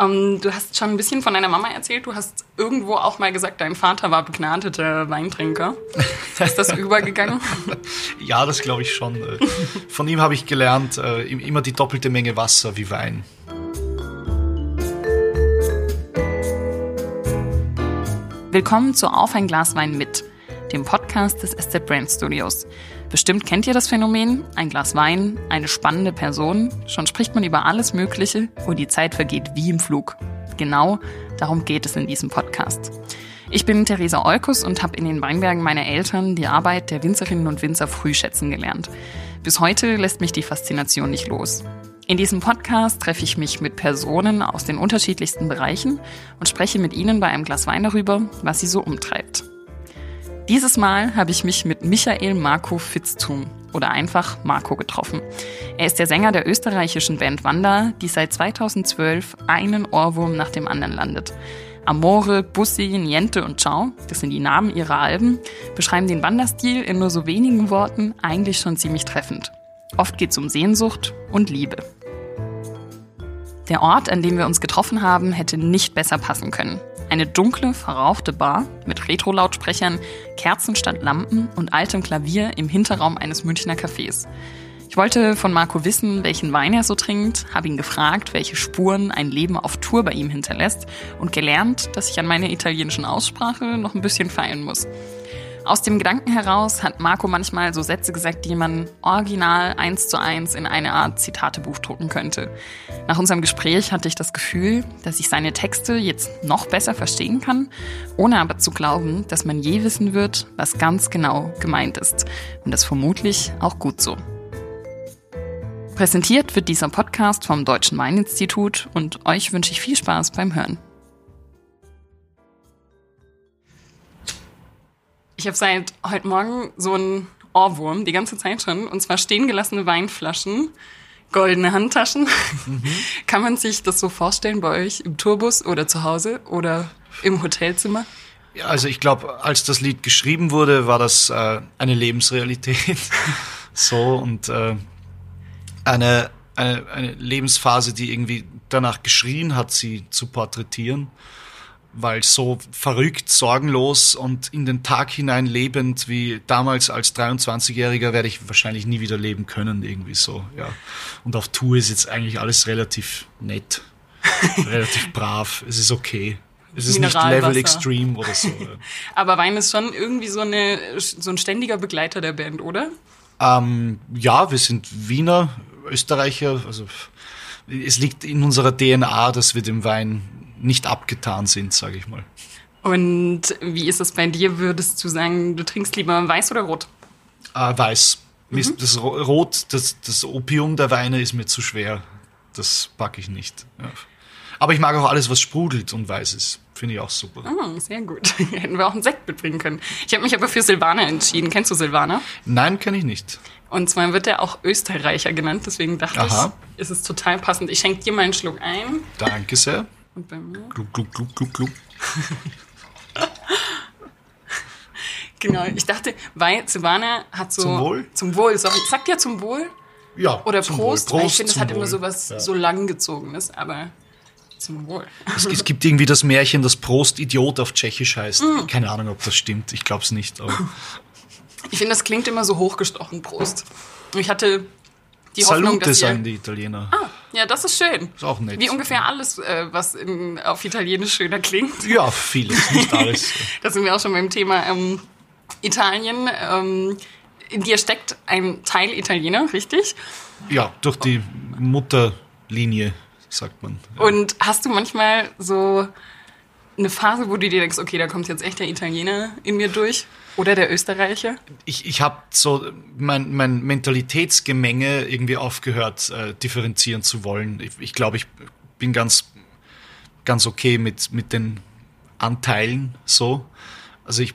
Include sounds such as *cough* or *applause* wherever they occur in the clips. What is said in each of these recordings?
Ähm, du hast schon ein bisschen von deiner Mama erzählt. Du hast irgendwo auch mal gesagt, dein Vater war begnadeter Weintrinker. *laughs* Ist das übergegangen? ja, das glaube ich schon. Äh, von ihm habe ich gelernt, äh, immer die doppelte Menge Wasser wie Wein. Willkommen zu Auf ein Glas Wein mit, dem Podcast des SZ Brand Studios. Bestimmt kennt ihr das Phänomen, ein Glas Wein, eine spannende Person, schon spricht man über alles Mögliche und die Zeit vergeht wie im Flug. Genau darum geht es in diesem Podcast. Ich bin Theresa Olkus und habe in den Weinbergen meiner Eltern die Arbeit der Winzerinnen und Winzer früh schätzen gelernt. Bis heute lässt mich die Faszination nicht los. In diesem Podcast treffe ich mich mit Personen aus den unterschiedlichsten Bereichen und spreche mit ihnen bei einem Glas Wein darüber, was sie so umtreibt. Dieses Mal habe ich mich mit Michael Marco Fitztum oder einfach Marco getroffen. Er ist der Sänger der österreichischen Band Wanda, die seit 2012 einen Ohrwurm nach dem anderen landet. Amore, Bussi, Niente und Ciao, das sind die Namen ihrer Alben, beschreiben den Wanderstil in nur so wenigen Worten eigentlich schon ziemlich treffend. Oft geht es um Sehnsucht und Liebe. Der Ort, an dem wir uns getroffen haben, hätte nicht besser passen können. Eine dunkle, verrauchte Bar mit Retro-Lautsprechern, Kerzen statt Lampen und altem Klavier im Hinterraum eines Münchner Cafés. Ich wollte von Marco wissen, welchen Wein er so trinkt, habe ihn gefragt, welche Spuren ein Leben auf Tour bei ihm hinterlässt und gelernt, dass ich an meiner italienischen Aussprache noch ein bisschen feilen muss. Aus dem Gedanken heraus hat Marco manchmal so Sätze gesagt, die man original eins zu eins in eine Art Zitatebuch drucken könnte. Nach unserem Gespräch hatte ich das Gefühl, dass ich seine Texte jetzt noch besser verstehen kann, ohne aber zu glauben, dass man je wissen wird, was ganz genau gemeint ist. Und das vermutlich auch gut so. Präsentiert wird dieser Podcast vom Deutschen Weininstitut und euch wünsche ich viel Spaß beim Hören. Ich habe seit heute Morgen so einen Ohrwurm, die ganze Zeit schon. Und zwar stehen gelassene Weinflaschen, goldene Handtaschen. Mhm. Kann man sich das so vorstellen bei euch im Tourbus oder zu Hause oder im Hotelzimmer? Ja, also ich glaube, als das Lied geschrieben wurde, war das äh, eine Lebensrealität. *laughs* so und äh, eine, eine, eine Lebensphase, die irgendwie danach geschrien hat, sie zu porträtieren weil so verrückt, sorgenlos und in den Tag hinein lebend wie damals als 23-Jähriger werde ich wahrscheinlich nie wieder leben können, irgendwie so, ja. Und auf Tour ist jetzt eigentlich alles relativ nett, *laughs* relativ brav, es ist okay. Es ist nicht Level Extreme oder so. *laughs* Aber Wein ist schon irgendwie so, eine, so ein ständiger Begleiter der Band, oder? Ähm, ja, wir sind Wiener, Österreicher, also es liegt in unserer DNA, dass wir dem Wein nicht abgetan sind, sage ich mal. Und wie ist es bei dir? Würdest du sagen, du trinkst lieber weiß oder rot? Äh, weiß. Mhm. Das Rot, das, das Opium der Weine ist mir zu schwer. Das packe ich nicht. Ja. Aber ich mag auch alles, was sprudelt und weiß ist. Finde ich auch super. Oh, sehr gut. *laughs* Hätten wir auch einen Sekt mitbringen können. Ich habe mich aber für Silvaner entschieden. Kennst du Silvaner? Nein, kenne ich nicht. Und zwar wird er auch Österreicher genannt, deswegen dachte Aha. ich, ist es total passend. Ich schenke dir mal einen Schluck ein. Danke sehr. Und bei mir? Gluck, gluck, gluck, gluck, gluck. *laughs* genau, ich dachte, weil Silvana hat so. Zum Wohl? Zum Wohl, sorry. Sagt ja zum Wohl? Ja. Oder Prost? Prost ich finde, es hat Wohl. immer so was ja. so langgezogenes, aber zum Wohl. Es, es, gibt irgendwie das Märchen, das Prost Idiot auf Tschechisch heißt. Mm. Keine Ahnung, ob das stimmt. Ich glaube es nicht. *laughs* ich finde, das klingt immer so hochgestochen, Prost. Ich hatte die Salute Hoffnung, dass sagen die Italiener. Ah, ja, das ist schön. Ist auch nett. Wie ungefähr alles, äh, was in, auf Italienisch schöner klingt. Ja, vieles, nicht alles. *laughs* da sind wir auch schon beim Thema ähm, Italien. Ähm, in dir steckt ein Teil Italiener, richtig? Ja, durch die Mutterlinie, sagt man. Ja. Und hast du manchmal so eine Phase, wo du dir denkst, okay, da kommt jetzt echt der Italiener in mir durch? Oder der Österreicher? Ich, ich habe so mein, mein Mentalitätsgemenge irgendwie aufgehört, äh, differenzieren zu wollen. Ich, ich glaube, ich bin ganz, ganz okay mit, mit den Anteilen so. Also ich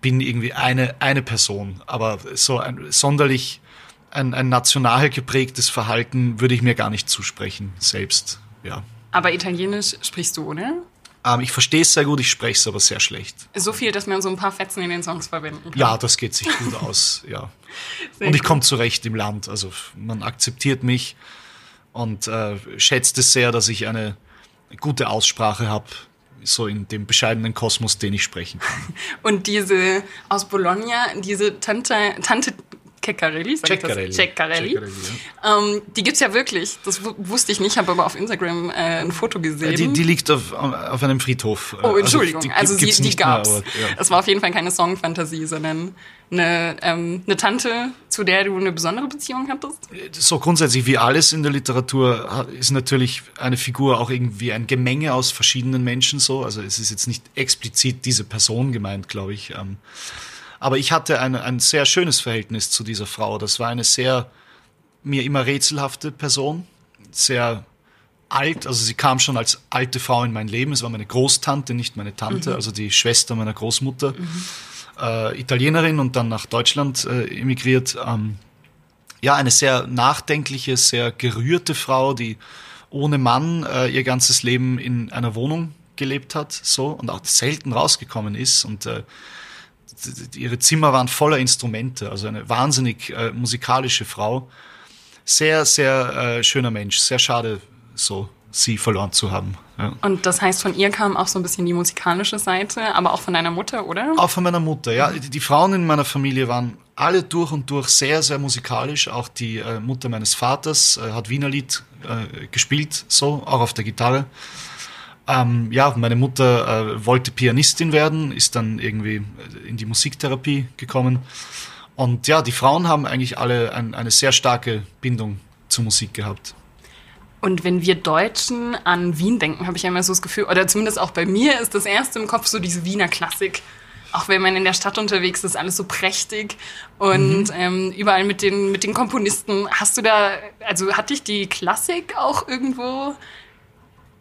bin irgendwie eine, eine Person, aber so ein sonderlich ein, ein national geprägtes Verhalten würde ich mir gar nicht zusprechen, selbst, ja. Aber Italienisch sprichst du, oder? Ähm, ich verstehe es sehr gut, ich spreche es aber sehr schlecht. So viel, dass man so ein paar Fetzen in den Songs verwenden kann. Ja, das geht sich gut *laughs* aus, ja. Sehr und ich komme zurecht im Land. Also man akzeptiert mich und äh, schätzt es sehr, dass ich eine, gute Aussprache habe, so in dem bescheidenen Kosmos, den ich sprechen kann. *laughs* Und diese aus Bologna, diese Tante, Tante Ceccarelli, sag Ceccarelli. ich das? Ceccarelli. Ceccarelli, Ähm, die gibt's ja wirklich. Das wu- wusste ich nicht, habe aber auf Instagram äh, ein Foto gesehen. Die, die liegt auf, auf einem Friedhof. oh, Entschuldigung. die Also, sie, gibt's die nicht mehr, gab's. aber, ja. Es war auf jeden Fall keine Songfantasie, sondern eine, ähm, eine Tante, zu der du eine besondere Beziehung hattest. so grundsätzlich wie alles in der Literatur ist natürlich eine Figur auch irgendwie ein Gemenge aus verschiedenen Menschen so. Also es ist jetzt nicht explizit diese Person gemeint, glaube ich. Ähm, Aber ich hatte ein, ein sehr schönes Verhältnis zu dieser Frau. Das war eine sehr mir immer rätselhafte Person, sehr alt. Also sie kam schon als alte Frau in mein Leben. Es war meine Großtante, nicht meine Tante, also die Schwester meiner Großmutter. Äh, Italienerin und dann nach Deutschland äh, emigriert. Ähm, ja, eine sehr nachdenkliche, sehr gerührte Frau, die ohne Mann äh, ihr ganzes Leben in einer Wohnung gelebt hat, so und auch selten rausgekommen ist und äh, ihre Zimmer waren voller Instrumente, also eine wahnsinnig äh, musikalische Frau. Sehr, sehr äh, schöner Mensch, sehr schade, so sie verloren zu haben. Ja. Und das heißt, von ihr kam auch so ein bisschen die musikalische Seite, aber auch von deiner Mutter, oder? Auch von meiner Mutter, ja. Die, die Frauen in meiner Familie waren alle durch und durch sehr, sehr musikalisch. Auch die äh, Mutter meines Vaters äh, hat Wienerlied äh, gespielt, so, auch auf der Gitarre. Ähm, ja, meine Mutter äh, wollte Pianistin werden, ist dann irgendwie äh, in die Musiktherapie gekommen. Und ja, die Frauen haben eigentlich alle ein, eine sehr starke Bindung zur Musik gehabt. Und wenn wir Deutschen an Wien denken, habe ich immer so das Gefühl, oder zumindest auch bei mir ist das erste im Kopf so diese Wiener Klassik. Auch wenn man in der Stadt unterwegs ist, alles so prächtig und ähm, überall mit den, mit den Komponisten. Hast du da, also hat dich die Klassik auch irgendwo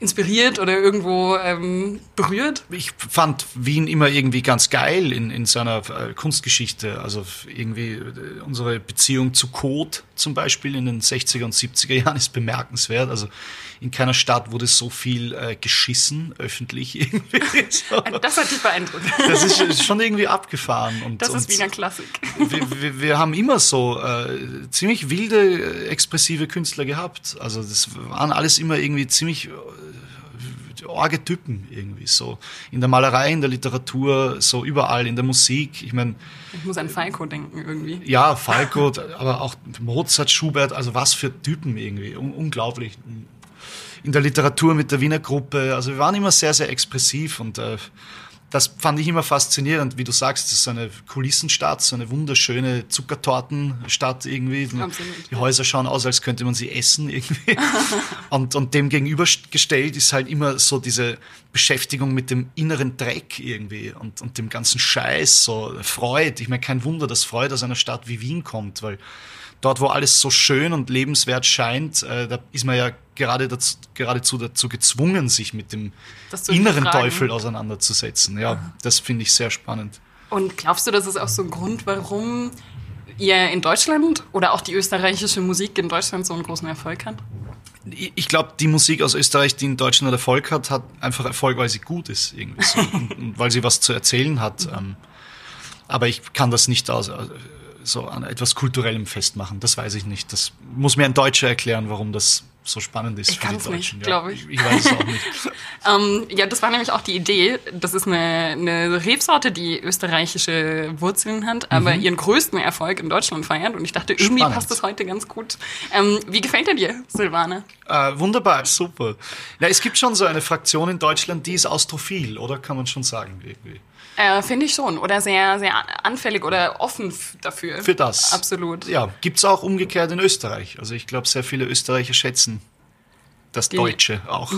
inspiriert oder irgendwo ähm, berührt? ich fand Wien immer irgendwie ganz geil in, in seiner äh, Kunstgeschichte. Also irgendwie äh, unsere Beziehung zu Code zum Beispiel in den 60er und 70er Jahren ist bemerkenswert. Also in keiner Stadt wurde so viel äh, geschissen, öffentlich *laughs* irgendwie. So. Das hat dich beeindruckt. Das ist, schon irgendwie abgefahren. Und, Das ist Wiener Klassik. wir, wir, wir haben immer so äh, ziemlich wilde, äh, expressive Künstler gehabt. Also das waren alles immer irgendwie ziemlich äh, arge Typen irgendwie so. In der Malerei, in der Literatur, so überall, in der Musik. Ich meine, Ich muss an Falco denken irgendwie. ja, *laughs* Falco, aber auch Mozart, Schubert, also was für Typen irgendwie. Un unglaublich. In der Literatur mit der Wiener Gruppe, also wir waren immer sehr, sehr expressiv und äh, das fand ich immer faszinierend, wie du sagst, das ist so eine Kulissenstadt, so eine wunderschöne Zuckertortenstadt irgendwie. Absolut. Die Häuser schauen aus, als könnte man sie essen irgendwie. *laughs* und, und dem gegenübergestellt ist halt immer so diese Beschäftigung mit dem inneren Dreck irgendwie und, und dem ganzen Scheiß, so Freud. Ich meine, kein Wunder, dass Freud aus einer Stadt wie Wien kommt, weil dort, wo alles so schön und lebenswert scheint, äh, da ist man ja gerade dazu, geradezu dazu gezwungen, sich mit dem inneren. Teufel auseinanderzusetzen. Ja, das finde ich sehr spannend. Und glaubst du, das ist auch so ein Grund, warum ihr in Deutschland oder auch die österreichische Musik in Deutschland so einen großen Erfolg hat? Ich glaube, die Musik aus Österreich, die in Deutschland Erfolg hat, hat einfach Erfolg, weil sie gut ist irgendwie so *laughs* und, und weil sie was zu erzählen hat. Ähm, aber ich kann das nicht aus, äh, so an etwas Kulturellem festmachen. Das weiß ich nicht. Das muss mir ein Deutscher erklären, warum das so spannend ist Ich für die kann's nicht, Deutschen. glaub ich. ich. Ich weiß es auch nicht. *laughs* Ähm, ja, das war nämlich auch die Idee. Das ist eine, eine Rebsorte, die österreichische Wurzeln hat, aber ihren größten Erfolg in Deutschland feiert. Und ich dachte, irgendwie Mhm. Spannend. passt das heute ganz gut. Ähm, wie gefällt er dir, Silvana? Äh, wunderbar, super. Na, es gibt schon so eine Fraktion in Deutschland, die ist austrophil, oder kann man schon sagen irgendwie. Äh, Finde ich schon. Oder sehr, sehr anfällig oder offen dafür. Für das. Absolut. Ja, gibt's auch umgekehrt in Österreich. Also ich glaube, sehr viele Österreicher schätzen das Deutsche auch.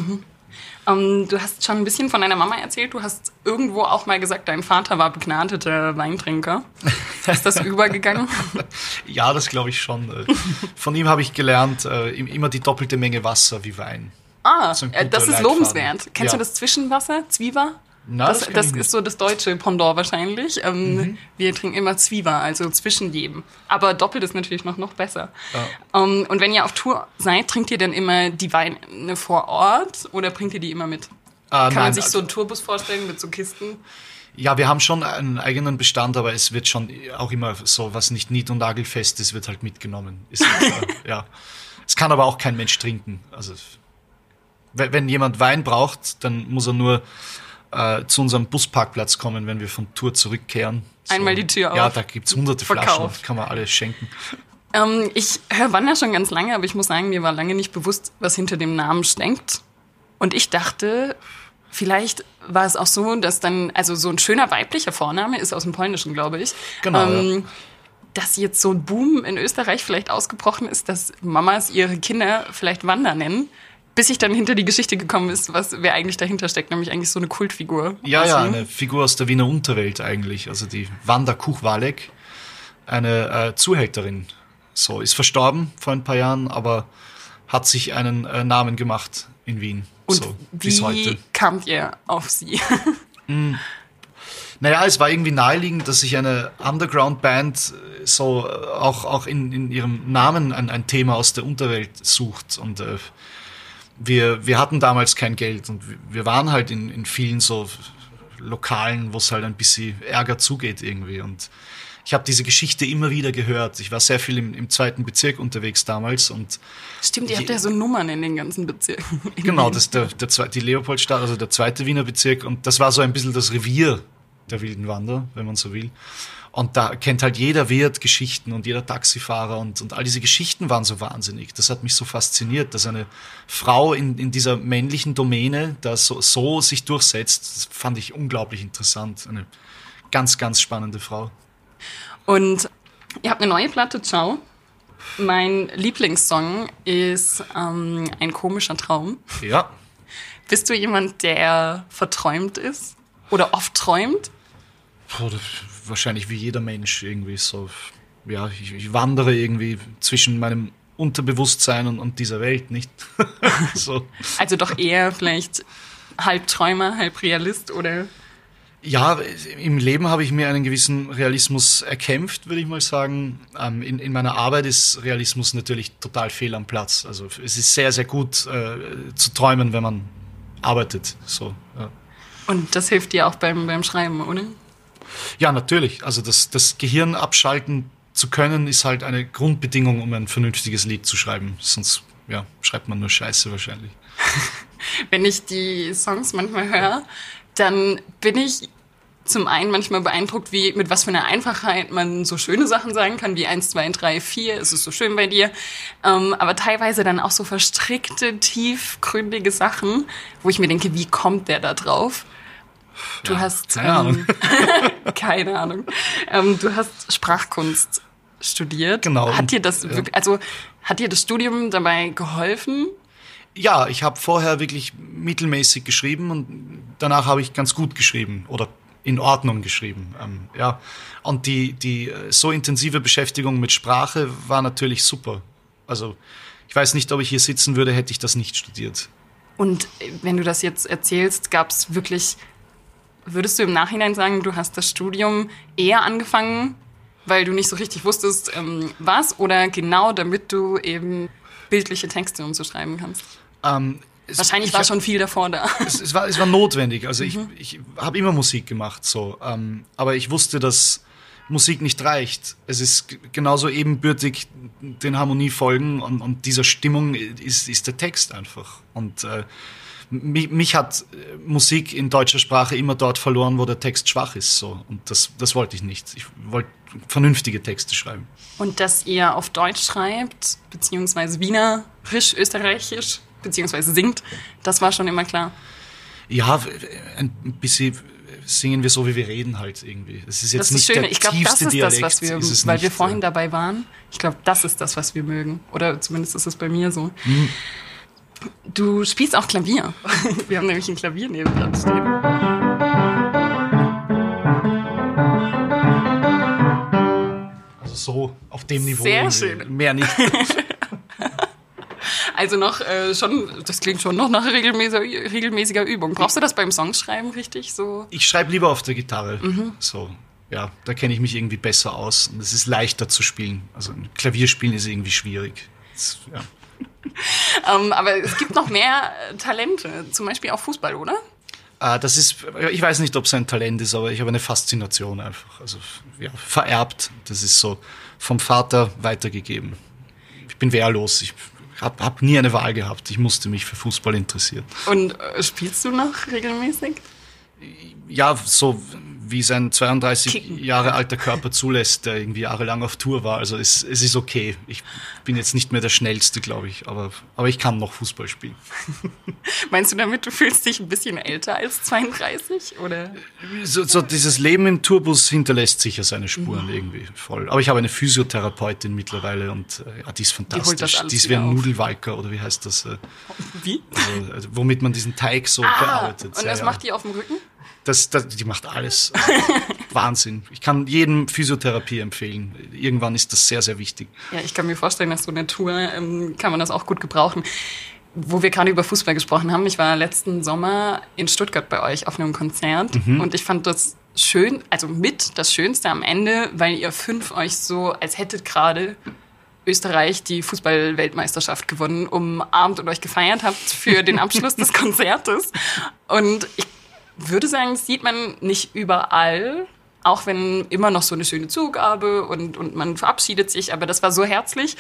Ähm, du hast schon ein bisschen von deiner Mama erzählt. Du hast irgendwo auch mal gesagt, dein Vater war begnadeter Weintrinker. *laughs* Ist das übergegangen? *laughs* Ja, das glaube ich schon. Äh, Von ihm habe ich gelernt, äh, im- immer die doppelte Menge Wasser wie Wein. Ah, äh, das ist Leitfaden. lobenswert. Kennst Ja. du das Zwischenwasser? Zwieber? Na, das das das. Mhm. ist so das deutsche Pendant wahrscheinlich. Ähm, Wir trinken immer Zwieber, also zwischen jedem. Aber doppelt ist natürlich noch, noch besser. Ähm, und wenn ihr auf Tour seid, trinkt ihr dann immer die Weine vor Ort oder bringt ihr die immer mit? Ah, Kann man nein, sich so also- einen Tourbus vorstellen mit so Kisten? Ja, wir haben schon einen eigenen Bestand, aber es wird schon auch immer so, was nicht nied- und nagelfest ist, wird halt mitgenommen. Ist, äh, *laughs* ja. Es kann aber auch kein Mensch trinken. Also wenn jemand Wein braucht, dann muss er nur äh, zu unserem Busparkplatz kommen, wenn wir von Tour zurückkehren. So. Einmal die Tür auf. Ja, da gibt's hunderte Verkauf. Flaschen, kann man alles schenken. Ähm, ich höre Wander schon ganz lange, aber ich muss sagen, mir war lange nicht bewusst, was hinter dem Namen steckt. Und ich dachte, vielleicht war es auch so, dass dann, also so ein schöner weiblicher Vorname ist aus dem Polnischen, glaube ich. Genau, Ähm, Dass jetzt so ein Boom in Österreich vielleicht ausgebrochen ist, dass Mamas ihre Kinder vielleicht Wanda nennen. Bis ich dann hinter die Geschichte gekommen ist, was wer eigentlich dahinter steckt, nämlich eigentlich so eine Kultfigur. Ja, ja, eine Figur aus der Wiener Unterwelt eigentlich. Also die Wanda Kuchwalek, eine äh, Zuhälterin. So, ist verstorben vor ein paar Jahren, aber hat sich einen äh, Namen gemacht in Wien. Und so, bis wie heute. kamt ihr auf sie? *laughs* Naja, es war irgendwie naheliegend, dass sich eine Underground-Band äh, so äh, auch, auch in, in ihrem Namen ein, ein Thema aus der Unterwelt sucht. Und äh, wir, wir hatten damals kein Geld und wir- waren halt in, in vielen so Lokalen, wo es halt ein bisschen Ärger zugeht irgendwie. Und ich habe diese Geschichte immer wieder gehört. Ich war sehr viel im, im zweiten Bezirk unterwegs damals und Stimmt, ihr habt ja so Nummern in den ganzen Bezirken. *laughs* Genau, das ist der, der, die Leopoldstadt, also der zweite Wiener Bezirk. Und das war so ein bisschen das Revier der wilden Wander, wenn man so will. Und da kennt halt jeder Wirt Geschichten und jeder Taxifahrer und, und all diese Geschichten waren so wahnsinnig. Das hat mich so fasziniert, dass eine Frau in, in dieser männlichen Domäne da so, so sich durchsetzt. Das fand ich unglaublich interessant. Eine ganz, ganz spannende Frau. Und ihr habt eine neue Platte, Ciao. Mein Lieblingssong ist ähm, Ein komischer Traum. Ja, Bist du jemand, der verträumt ist? Oder oft träumt? Das- wahrscheinlich wie jeder Mensch irgendwie so. Ja, ich, ich wandere irgendwie zwischen meinem Unterbewusstsein und, und dieser Welt, nicht? *laughs* so. Also doch eher vielleicht halb Träumer, halb Realist oder Ja, im Leben habe ich mir einen gewissen Realismus erkämpft, würde ich mal sagen. Ähm, in, in meiner Arbeit ist Realismus natürlich total fehl am Platz. Also es ist sehr, sehr gut äh, zu träumen, wenn man arbeitet. So, ja. und das hilft dir auch beim, beim Schreiben, oder? Ja, natürlich. Also das, das Gehirn abschalten zu können, ist halt eine Grundbedingung, um ein vernünftiges Lied zu schreiben. Sonst ja, schreibt man nur Scheiße wahrscheinlich. *laughs* Wenn ich die Songs manchmal höre, dann bin ich zum einen manchmal beeindruckt, wie mit was für einer Einfachheit man so schöne Sachen sagen kann, wie 1, 2, 3, 4, es ist so schön bei dir. Ähm, aber teilweise dann auch so verstrickte, tiefgründige Sachen, wo ich mir denke, wie kommt der da drauf? Du hast keine Ahnung. Ähm, *laughs* keine Ahnung. Ähm, du hast Sprachkunst studiert. Genau. Hat dir das Ja. wirklich, also hat dir das Studium dabei geholfen? Ja, ich habe vorher wirklich mittelmäßig geschrieben und danach habe ich ganz gut geschrieben oder in Ordnung geschrieben. Ähm, ja. Und die, die äh, so intensive Beschäftigung mit Sprache war natürlich super. Also ich weiß nicht, ob ich hier sitzen würde, hätte ich das nicht studiert. Und äh, wenn du das jetzt erzählst, gab es wirklich, würdest du im Nachhinein sagen, du hast das Studium eher angefangen, weil du nicht so richtig wusstest, ähm, was, oder genau damit du eben bildliche Texte und so schreiben kannst? Ähm, es- Wahrscheinlich ich war schon viel davor da. *laughs* es, es, war, es war notwendig. Also Mhm. ich, ich habe immer Musik gemacht, so. Ähm, aber ich wusste, dass Musik nicht reicht. Es ist genauso ebenbürtig den Harmoniefolgen und, und dieser Stimmung ist, ist der Text einfach. Und äh, mich, mich hat äh, Musik in deutscher Sprache immer dort verloren, wo der Text schwach ist. So. Und das, das wollte ich nicht. Ich wollte vernünftige Texte schreiben. Und dass ihr auf Deutsch schreibt, beziehungsweise Wienerisch, Österreichisch, beziehungsweise singt, das war schon immer klar. Ja, ein bisschen singen wir so, wie wir reden halt irgendwie. Es ist jetzt Das ist nicht das Schöne. der Ich glaube, tiefste das ist Dialekt. das, was wir, weil nicht, wir vorhin ja. dabei waren. Ich glaube, das ist das, was wir mögen. Oder zumindest ist es bei mir so. Hm. Du spielst auch Klavier. *laughs* Wir haben nämlich ein Klavier nebendran stehen. Also so auf dem Niveau. Sehr schön. Mehr nicht. *laughs* Also noch äh, schon, das klingt schon noch nach regelmäßiger, regelmäßiger Übung. Brauchst du das beim Songschreiben richtig so? Ich schreibe lieber auf der Gitarre. Mhm. So, ja, da kenne ich mich irgendwie besser aus und es ist leichter zu spielen. Also ein Klavierspielen ist irgendwie schwierig. Das, ja. *laughs* Ähm, aber es gibt noch mehr äh, Talente, zum Beispiel auch Fußball, oder? Äh, das ist, ich weiß nicht, ob es ein Talent ist, aber ich habe eine Faszination einfach. Also ja, vererbt. Das ist so vom Vater weitergegeben. Ich bin wehrlos. Ich habe hab nie eine Wahl gehabt. Ich musste mich für Fußball interessieren. Und äh, spielst du noch regelmäßig? Ja, so wie sein 32 Kicken. Jahre alter Körper zulässt, der irgendwie jahrelang auf Tour war. Also es, es ist okay. Ich bin jetzt nicht mehr der Schnellste, glaube ich, aber, aber ich kann noch Fußball spielen. *laughs* Meinst du damit, du fühlst dich ein bisschen älter als 32? Oder? So, so dieses Leben im Tourbus hinterlässt sicher seine Spuren mhm. irgendwie voll. Aber ich habe eine Physiotherapeutin mittlerweile und äh, ja, die ist fantastisch. Die, die ist wie ein Nudelwalker oder wie heißt das? Äh, wie? Also, also, womit man diesen Teig so ah, bearbeitet. Und das ja, macht die auf dem Rücken? Das, das, die macht alles. *laughs* Wahnsinn. Ich kann jedem Physiotherapie empfehlen. Irgendwann ist das sehr, sehr wichtig. Ja, ich kann mir vorstellen, dass so eine Tour ähm, kann man das auch gut gebrauchen. Wo wir gerade über Fußball gesprochen haben, ich war letzten Sommer in Stuttgart bei euch auf einem Konzert mhm. und ich fand das schön, also mit das Schönste am Ende, weil ihr fünf euch so, als hättet gerade Österreich die Fußball-Weltmeisterschaft gewonnen, umarmt und euch gefeiert habt für den Abschluss des *laughs* Konzertes. Und ich würde sagen, das sieht man nicht überall, auch wenn immer noch so eine schöne Zugabe und, und man verabschiedet sich, aber das war so herzlich.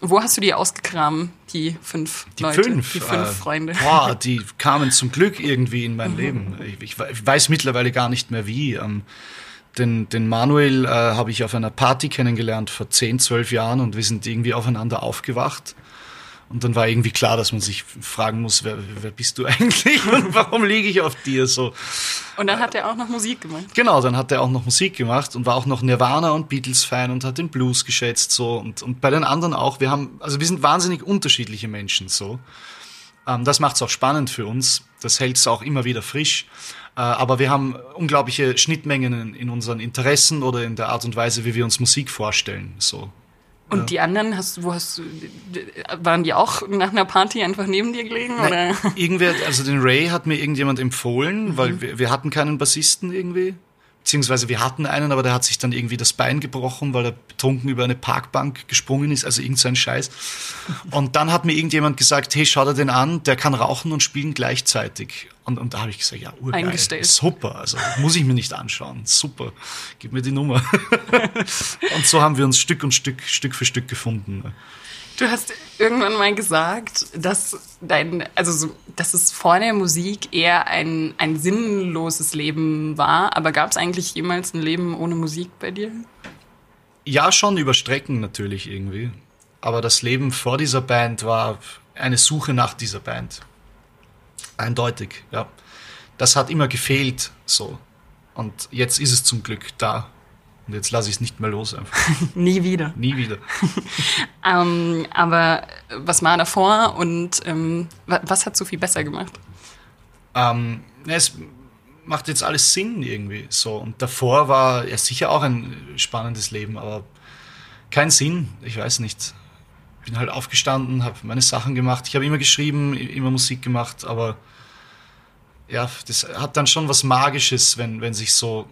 Wo hast du die ausgekramt, die fünf die Leute, fünf, die fünf äh, Freunde? Boah, *laughs* die kamen zum Glück irgendwie in mein mhm. Leben. Ich, ich, weiß mittlerweile gar nicht mehr wie. Ähm, den, den Manuel äh, habe ich auf einer Party kennengelernt vor zehn, zwölf Jahren und wir sind irgendwie aufeinander aufgewacht. Und dann war irgendwie klar, dass man sich fragen muss, wer, wer bist du *laughs* eigentlich und warum liege ich auf dir so. Und dann hat er auch noch Musik gemacht. Genau, dann hat er auch noch Musik gemacht und war auch noch Nirvana und Beatles-Fan und hat den Blues geschätzt so und, und bei den anderen auch. Wir haben, also wir sind wahnsinnig unterschiedliche Menschen so. Ähm, das macht es auch spannend für uns. Das hält es auch immer wieder frisch. Äh, aber wir haben unglaubliche Schnittmengen in, in unseren Interessen oder in der Art und Weise, wie wir uns Musik vorstellen. So. Und ja. die anderen, hast, wo hast du, waren die auch nach einer Party einfach neben dir gelegen? Nein, oder? Irgendwer, also den Ray hat mir irgendjemand empfohlen, mhm. weil wir, wir hatten keinen Bassisten irgendwie. Beziehungsweise wir hatten einen, aber der hat sich dann irgendwie das Bein gebrochen, weil er betrunken über eine Parkbank gesprungen ist, also irgend so ein Scheiß. Und dann hat mir irgendjemand gesagt, hey, schau dir den an, der kann rauchen und spielen gleichzeitig. Und, und da habe ich gesagt, ja, urgeil, Eingestellt. super, also muss ich mir nicht anschauen, super, gib mir die Nummer. *laughs* und so haben wir uns Stück und Stück, Stück für Stück gefunden. Du hast irgendwann mal gesagt, dass dein, also so, dass es vor der Musik eher ein, ein sinnloses Leben war, aber gab es eigentlich jemals ein Leben ohne Musik bei dir? Ja, schon über Strecken natürlich irgendwie. Aber das Leben vor dieser Band war eine Suche nach dieser Band. Eindeutig, ja. Das hat immer gefehlt, so. Und jetzt ist es zum Glück da. Und jetzt lasse ich es nicht mehr los einfach. *laughs* Nie wieder. Nie wieder. *laughs* ähm, aber was war davor und ähm, was hat so viel besser gemacht? Ähm, es macht jetzt alles Sinn irgendwie so. Und davor war ja sicher auch ein spannendes Leben, aber kein Sinn. Ich weiß nicht. Bin halt aufgestanden, habe meine Sachen gemacht. Ich habe immer geschrieben, immer Musik gemacht, aber ja, das hat dann schon was Magisches, wenn, wenn sich so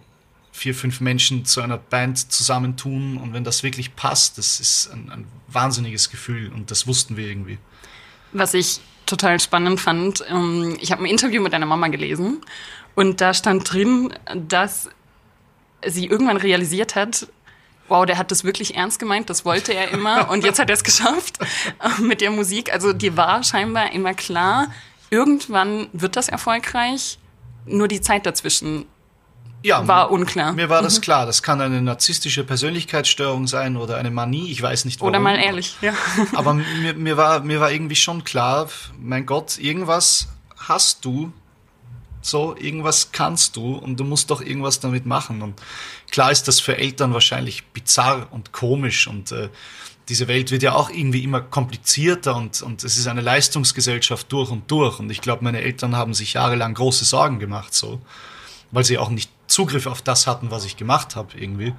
vier, fünf Menschen zu einer Band zusammentun. Und wenn das wirklich passt, das ist ein, ein wahnsinniges Gefühl. Und das wussten wir irgendwie. Was ich total spannend fand, ähm, ich habe ein Interview mit deiner Mama gelesen. Und da stand drin, dass sie irgendwann realisiert hat, wow, der hat das wirklich ernst gemeint, das wollte er immer. *laughs* Und jetzt hat er es geschafft äh, mit der Musik. Also dir war scheinbar immer klar, irgendwann wird das erfolgreich, nur die Zeit dazwischen ja, war unklar. Mir war das mhm. klar. Das kann eine narzisstische Persönlichkeitsstörung sein oder eine Manie. Ich weiß nicht warum. Oder mal ehrlich, ja. *laughs* Aber *laughs* mir, mir, war, mir war irgendwie schon klar, mein Gott, irgendwas hast du. So, irgendwas kannst du und du musst doch irgendwas damit machen. Und klar ist das für Eltern wahrscheinlich bizarr und komisch und äh, diese Welt wird ja auch irgendwie immer komplizierter und, und es ist eine Leistungsgesellschaft durch und durch. Und ich glaube, meine Eltern haben sich jahrelang große Sorgen gemacht, so, weil sie auch nicht Zugriff auf das hatten, was ich gemacht habe irgendwie.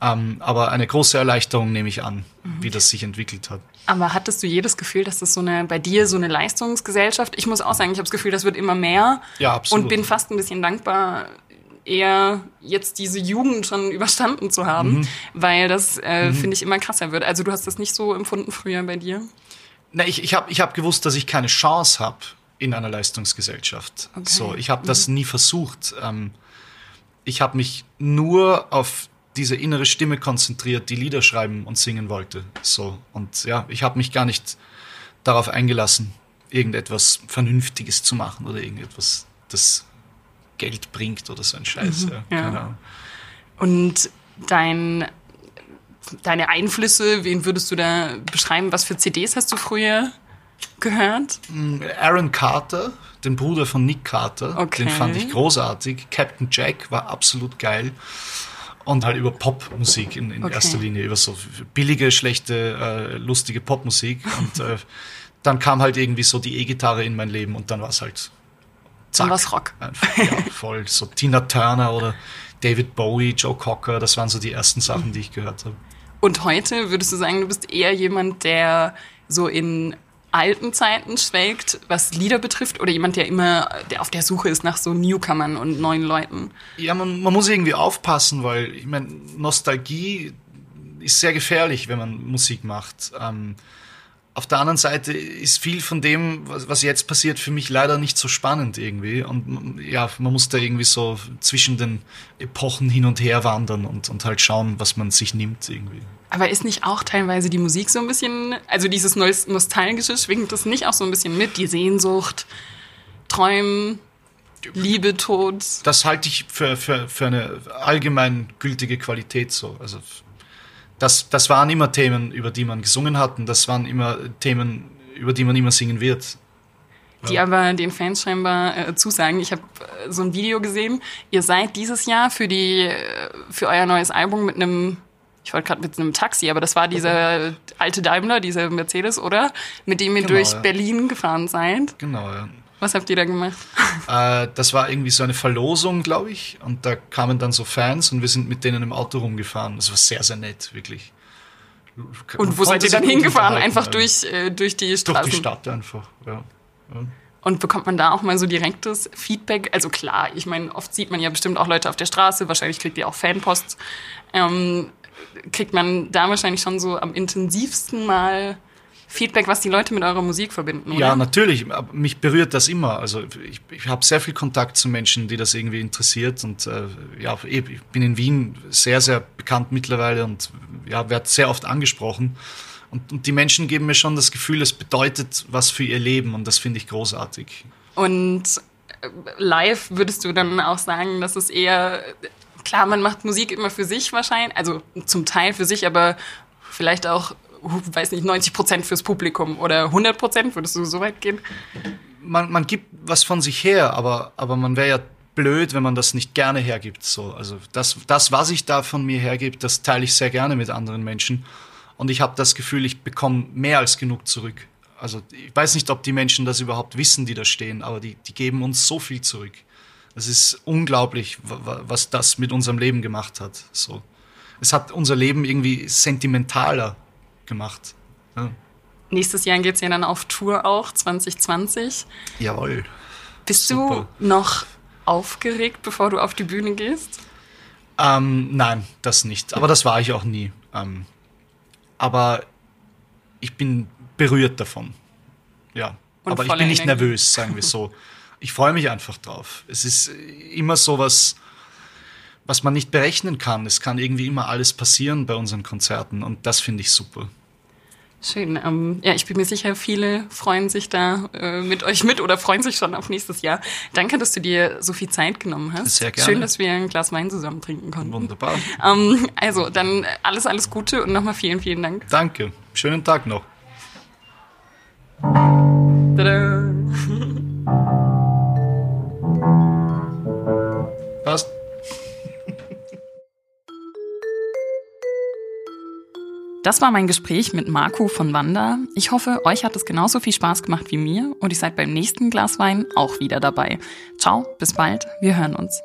Ähm, aber eine große Erleichterung nehme ich an, mhm. wie das sich entwickelt hat. Aber hattest du jedes Gefühl, dass das so eine bei dir so eine Leistungsgesellschaft? Ich muss auch sagen, ich habe das Gefühl, das wird immer mehr. Ja, absolut. Und bin fast ein bisschen dankbar, eher jetzt diese Jugend schon *laughs* überstanden zu haben, mhm. weil das äh, mhm. finde ich immer krasser wird. Also du hast das nicht so empfunden früher bei dir? Na, ich, ich habe ich hab gewusst, dass ich keine Chance habe in einer Leistungsgesellschaft. Okay. So, ich habe das mhm. nie versucht. Ähm, ich habe mich nur auf diese innere Stimme konzentriert, die Lieder schreiben und singen wollte. So und ja, ich habe mich gar nicht darauf eingelassen, irgendetwas Vernünftiges zu machen oder irgendetwas, das Geld bringt oder so ein Scheiß. Mhm, ja, Ahnung. Und dein, deine Einflüsse, wen würdest du da beschreiben? Was für CDs hast du früher gehört? Aaron Carter, den Bruder von Nick Carter, Okay. den fand ich großartig. Captain Jack war absolut geil. Und halt über Popmusik in, in Okay. erster Linie, über so billige, schlechte, äh, lustige Popmusik. Und äh, dann kam halt irgendwie so die E-Gitarre in mein Leben und dann war es halt Dann war's Rock. Einfach, ja, *laughs* voll. So Tina Turner oder David Bowie, Joe Cocker, das waren so die ersten Sachen, die ich gehört habe. Und heute würdest du sagen, du bist eher jemand, der so in alten Zeiten schwelgt, was Lieder betrifft, oder jemand, der immer der auf der Suche ist nach so Newcomern und neuen Leuten? Ja, man, man muss irgendwie aufpassen, weil ich meine, Nostalgie ist sehr gefährlich, wenn man Musik macht. Ähm, auf der anderen Seite ist viel von dem, was, was jetzt passiert, für mich leider nicht so spannend irgendwie. Und ja, man muss da irgendwie so zwischen den Epochen hin und her wandern und, und halt schauen, was man sich nimmt irgendwie. Aber ist nicht auch teilweise die Musik so ein bisschen, also dieses Nos- Nostalgische, schwingt das nicht auch so ein bisschen mit? Die Sehnsucht, Träumen, Liebe, Tod. das halte ich für, für, für eine allgemein gültige Qualität so. Also das, das waren immer Themen, über die man gesungen hat und das waren immer Themen, über die man immer singen wird. die aber den Fans scheinbar äh, zusagen. Ich habe äh, so ein Video gesehen. Ihr seid dieses Jahr für die äh, für euer neues Album mit einem ich wollte gerade mit einem Taxi, aber das war dieser alte Daimler, dieser Mercedes, oder? Mit dem ihr Genau, durch ja. Berlin gefahren seid. Genau, ja. Was habt ihr da gemacht? *laughs* Äh, das war irgendwie so eine Verlosung, glaube ich. Und da kamen dann so Fans und wir sind mit denen im Auto rumgefahren. Das war sehr, sehr nett, wirklich. Man Und wo seid ihr dann hingefahren? Einfach durch, äh, durch die Durch Straßen? die Stadt einfach, ja. ja. Und bekommt man da auch mal so direktes Feedback? Also klar, ich meine, oft sieht man ja bestimmt auch Leute auf der Straße, wahrscheinlich kriegt ihr auch Fanpost. Ähm, kriegt man da wahrscheinlich schon so am intensivsten mal Feedback, was die Leute mit eurer Musik verbinden, oder? Ja, natürlich. Mich berührt das immer. Also ich, ich habe sehr viel Kontakt zu Menschen, die das irgendwie interessiert. Und äh, ja, ich bin in Wien sehr, sehr bekannt mittlerweile und ja, werde sehr oft angesprochen. Und, und die Menschen geben mir schon das Gefühl, es bedeutet was für ihr Leben und das finde ich großartig. Und äh, live würdest du dann auch sagen, dass es eher, klar, man macht Musik immer für sich wahrscheinlich, also zum Teil für sich, aber vielleicht auch, weiß nicht, 90 Prozent fürs Publikum oder 100 Prozent, würdest du so weit gehen? man, man gibt was von sich her, aber, aber man wäre ja blöd, wenn man das nicht gerne hergibt. So. Also das, das, was ich da von mir hergebe, das teile ich sehr gerne mit anderen Menschen. Und ich habe das Gefühl, ich bekomme mehr als genug zurück. Also ich weiß nicht, ob die Menschen das überhaupt wissen, die da stehen, aber die, die geben uns so viel zurück. Es ist unglaublich, wa- wa- was das mit unserem Leben gemacht hat. So. Es hat unser Leben irgendwie sentimentaler gemacht. Ja. Nächstes Jahr geht's ja dann auf Tour auch, 2020. Jawohl. Bist Super. du noch aufgeregt, bevor du auf die Bühne gehst? Ähm, nein, das nicht. Aber das war ich auch nie. Ähm, aber ich bin berührt davon. Ja. Und aber ich bin nicht Energie. nervös, sagen wir so. *laughs* Ich freue mich einfach drauf. Es ist immer so was, was man nicht berechnen kann. Es kann irgendwie immer alles passieren bei unseren Konzerten und das finde ich super. Schön. Ähm, ja, ich bin mir sicher, viele freuen sich da äh, mit euch mit oder freuen sich schon auf nächstes Jahr. Danke, dass du dir so viel Zeit genommen hast. Sehr gerne. Schön, dass wir ein Glas Wein zusammen trinken konnten. Wunderbar. Ähm, also, dann alles, alles Gute und nochmal vielen, vielen Dank. Danke. Schönen Tag noch. Tada. Das war mein Gespräch mit Marco von Wanda. Ich hoffe, euch hat es genauso viel Spaß gemacht wie mir und ihr seid beim nächsten Glas Wein auch wieder dabei. Ciao, bis bald, wir hören uns.